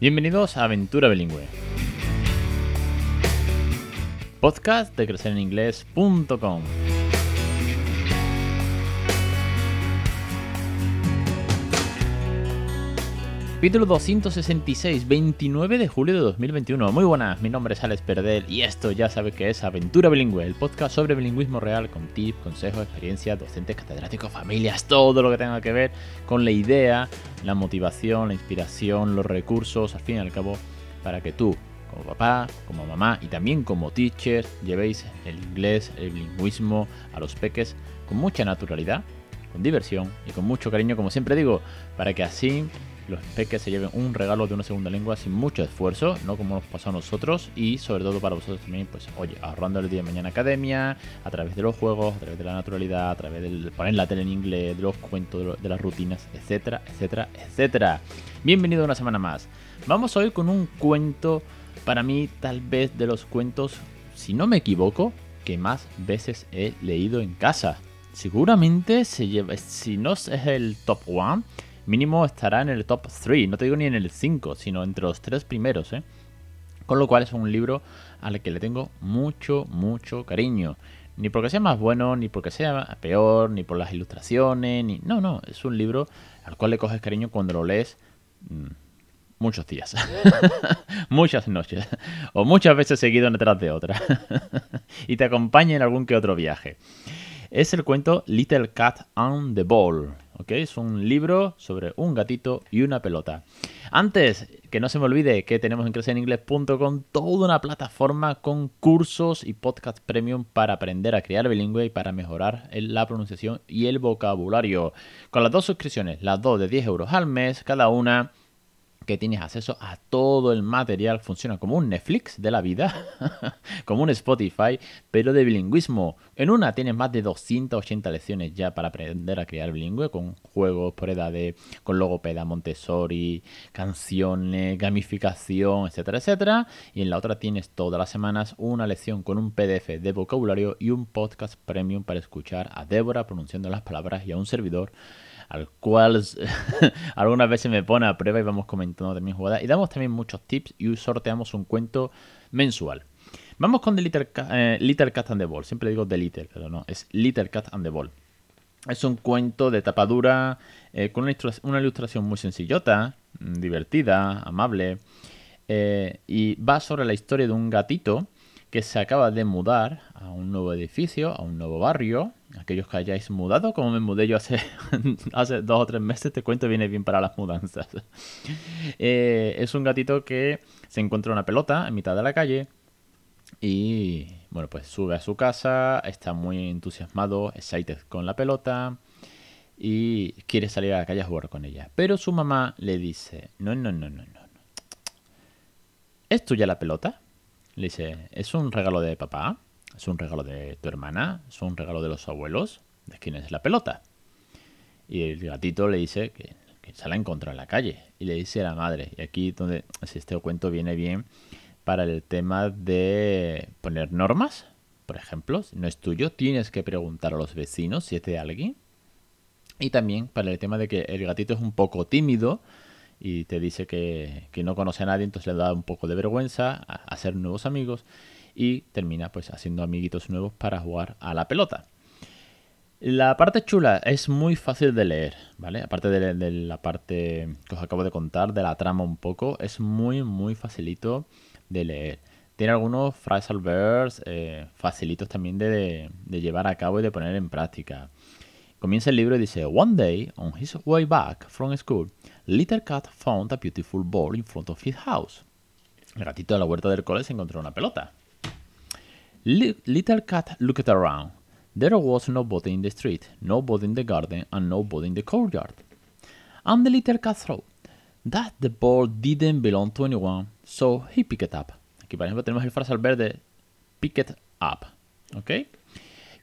Bienvenidos a Aventura Bilingüe. Podcast de crecereninglés.com. Capítulo 266, 29 de julio de 2021. Muy buenas, mi nombre es Alex Perdel y esto ya sabe que es Aventura Bilingüe, el podcast sobre bilingüismo real con tips, consejos, experiencias, docentes, catedráticos, familias, todo lo que tenga que ver con la idea, la motivación, la inspiración, los recursos, al fin y al cabo, para que tú, como papá, como mamá y también como teacher, llevéis el inglés, el bilingüismo a los peques con mucha naturalidad, con diversión y con mucho cariño, como siempre digo, para que así los peques se lleven un regalo de una segunda lengua sin mucho esfuerzo, no como nos pasó a nosotros, y sobre todo para vosotros también, pues oye, ahorrando el día de mañana academia, a través de los juegos, a través de la naturalidad, a través de poner la tele en inglés, de los cuentos, de, las rutinas, etcétera, etcétera, etcétera. Bienvenido una semana más. Vamos hoy con un cuento, para mí tal vez de los cuentos, si no me equivoco, que más veces he leído en casa. Seguramente se lleva, si no es el top one, mínimo estará en el top 3, no te digo ni en el 5, sino entre los tres primeros, ¿eh? Con lo cual es un libro al que le tengo mucho, mucho cariño. Ni porque sea más bueno, ni porque sea peor, ni por las ilustraciones, ni... No, no, es un libro al cual le coges cariño cuando lo lees mm, muchos días, muchas noches, o muchas veces seguido detrás de otra, y te acompaña en algún que otro viaje. Es el cuento Little Cat and the Ball es un libro sobre un gatito y una pelota. Antes, que no se me olvide que tenemos en crecereningles.com toda una plataforma con cursos y podcast premium para aprender a crear bilingüe y para mejorar la pronunciación y el vocabulario. Con las dos suscripciones, las dos de 10 euros al mes cada una que tienes acceso a todo el material. Funciona como un Netflix de la vida, como un Spotify, pero de bilingüismo. En una tienes más de 280 lecciones ya para aprender a crear bilingüe, con juegos por edades, con logopeda, Montessori, canciones, gamificación, etcétera, etcétera. Y en la otra tienes todas las semanas una lección con un PDF de vocabulario y un podcast premium para escuchar a Débora pronunciando las palabras y a un servidor al cual algunas veces me pone a prueba y vamos comentando también jugadas. Y damos también muchos tips y sorteamos un cuento mensual. Vamos con The Little, eh, Cat and the Ball. Siempre digo The Little, pero no, es Little Cat and the Ball. Es un cuento de tapadura eh, con una ilustración, muy sencillota, mm, divertida, amable. Eh, y va sobre la historia de un gatito que se acaba de mudar a un nuevo edificio, a un nuevo barrio. Aquellos que hayáis mudado, como me mudé yo hace, hace dos o tres meses, te cuento, viene bien para las mudanzas. Eh, es un gatito que se encuentra una pelota en mitad de la calle y, bueno, pues sube a su casa, está muy entusiasmado, excited con la pelota y quiere salir a la calle a jugar con ella. Pero su mamá le dice, no, no, no, no, no. ¿Es tuya la pelota? Le dice, ¿es un regalo de papá? ¿Es un regalo de tu hermana? ¿Es un regalo de los abuelos? ¿De quién es la pelota? Y el gatito le dice que, se la encontrado en la calle. Y le dice a la madre. Y aquí donde este cuento viene bien para el tema de poner normas. Por ejemplo, si no es tuyo, tienes que preguntar a los vecinos si es de alguien. Y también para el tema de que el gatito es un poco tímido y te dice que, no conoce a nadie, entonces le da un poco de vergüenza hacer nuevos amigos y termina pues haciendo amiguitos nuevos para jugar a la pelota. La parte chula es muy fácil de leer, ¿vale? Aparte de, la parte que os acabo de contar, de la trama un poco, es muy, muy facilito de leer. Tiene algunos phrasal verbs eh, facilitos también de, de, llevar a cabo y de poner en práctica. Comienza el libro y dice, One day, on his way back from school, Little Cat found a beautiful ball in front of his house. El gatito de la huerta del cole se encontró una pelota. Little Cat looked around. There was nobody in the street, nobody in the garden, and nobody in the courtyard. And the little cat thought that the ball didn't belong to anyone, so he picked it up. Aquí, por ejemplo, tenemos el frasal verde, pick it up. ¿Ok?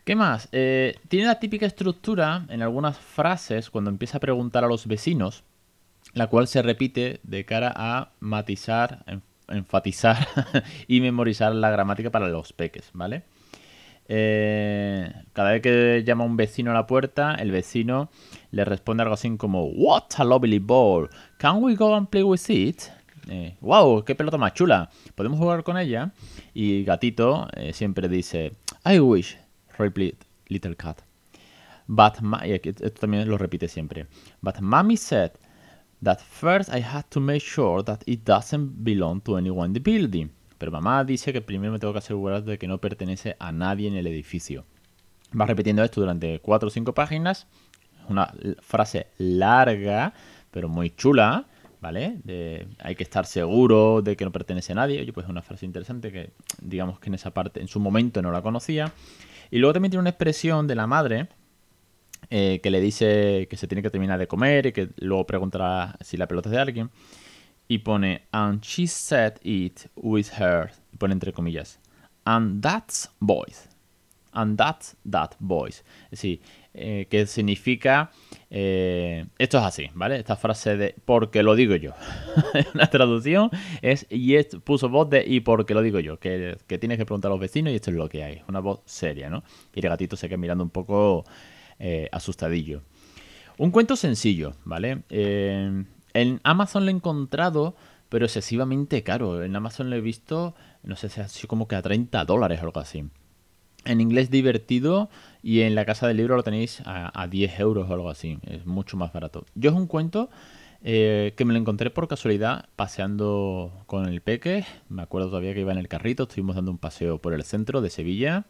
¿Qué más? Eh, tiene la típica estructura en algunas frases cuando empieza a preguntar a los vecinos, la cual se repite de cara a matizar, enfatizar y memorizar la gramática para los peques, ¿vale? Eh, cada vez que llama un vecino a la puerta, el vecino le responde algo así como What a lovely ball. Can we go and play with it? wow, qué pelota más chula. Podemos jugar con ella. Y gatito siempre dice, I wish, repeat little cat. But esto también lo repite siempre. But mommy said that first I had to make sure that it doesn't belong to anyone in the building. Pero mamá dice que primero me tengo que asegurar de que no pertenece a nadie en el edificio. Va repitiendo esto durante cuatro o cinco páginas. Una frase larga, pero muy chula, ¿vale? hay que estar seguro de que no pertenece a nadie. Oye, pues es una frase interesante que digamos que en esa parte, en su momento no la conocía. Y luego también tiene una expresión de la madre eh, que le dice que se tiene que terminar de comer y que luego preguntará si la pelota es de alguien. Y pone, and she said it with her, y pone entre comillas, and that's boys. And that's that boys. Es decir, eh, que significa, eh, esto es así, ¿vale? Esta frase de porque lo digo yo. Una traducción es, y es, puso voz de y porque lo digo yo, que, que tienes que preguntar a los vecinos y esto es lo que hay. Una voz seria, ¿no? Y el gatito se queda mirando un poco eh, asustadillo. Un cuento sencillo, ¿vale? En Amazon lo he encontrado, pero excesivamente caro. En Amazon lo he visto, no sé si sido como que a 30 dólares o algo así. En inglés divertido y en la casa del libro lo tenéis a, 10 euros o algo así. Es mucho más barato. Yo es un cuento eh, que me lo encontré por casualidad paseando con el peque. Me acuerdo todavía que iba en el carrito. Estuvimos dando un paseo por el centro de Sevilla.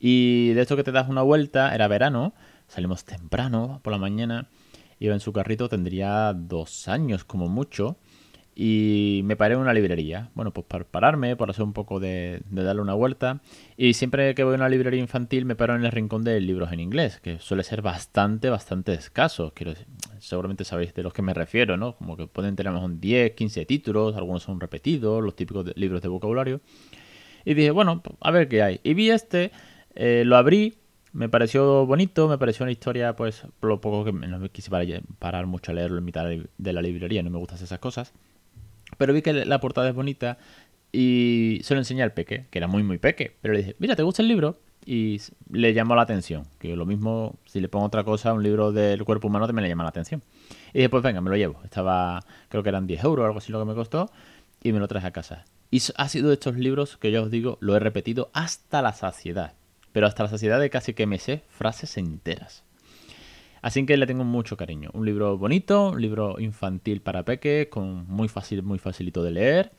Y de esto que te das una vuelta, era verano, salimos temprano por la mañana, iba en su carrito, tendría dos años como mucho, y me paré en una librería. Bueno, pues para pararme, por hacer un poco de, darle una vuelta. Y siempre que voy a una librería infantil me paro en el rincón de libros en inglés, que suele ser bastante, bastante escaso. Quiero seguramente sabéis de los que me refiero, ¿no? Como que pueden tener un 10, 15 títulos, algunos son repetidos, los típicos libros de vocabulario. Y dije, bueno, a ver qué hay. Y vi este eh, lo abrí, me pareció bonito, me pareció una historia, pues, por lo poco que no quise parar, mucho a leerlo en mitad de la librería, no me gustan esas cosas. Pero vi que la portada es bonita y se lo enseñé al peque, que era muy, muy peque. Pero le dije, mira, ¿te gusta el libro? Y le llamó la atención. Que lo mismo, si le pongo otra cosa, un libro del cuerpo humano también le llama la atención. Y dije, pues venga, me lo llevo. Estaba, creo que eran 10 euros o algo así lo que me costó. Y me lo traje a casa. Y ha sido de estos libros que yo os digo, lo he repetido hasta la saciedad pero hasta la saciedad de casi que me sé frases enteras. Así que le tengo mucho cariño. Un libro bonito, un libro infantil para peque, con muy fácil, muy facilito de leer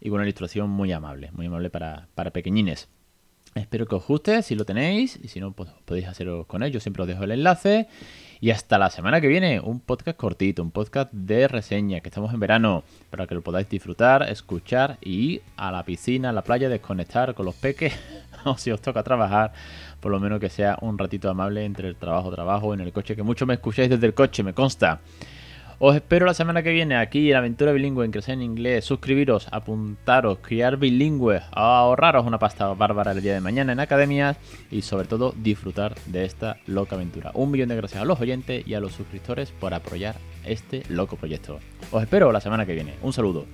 y con una ilustración muy amable, muy amable para, para pequeñines. Espero que os guste, si lo tenéis, y si no, pues podéis hacerlo con ellos. Siempre os dejo el enlace. Y hasta la semana que viene, un podcast cortito, un podcast de reseña, que estamos en verano, para que lo podáis disfrutar, escuchar y ir a la piscina, a la playa, desconectar con los peques, o si os toca trabajar, por lo menos que sea un ratito amable entre el trabajo, trabajo, en el coche, que mucho me escucháis desde el coche, me consta. Os espero la semana que viene aquí en Aventura Bilingüe en Crecer en Inglés. Suscribiros, apuntaros, criar bilingüe, ahorraros una pasta bárbara el día de mañana en academias y sobre todo disfrutar de esta loca aventura. Un millón de gracias a los oyentes y a los suscriptores por apoyar este loco proyecto. Os espero la semana que viene. Un saludo.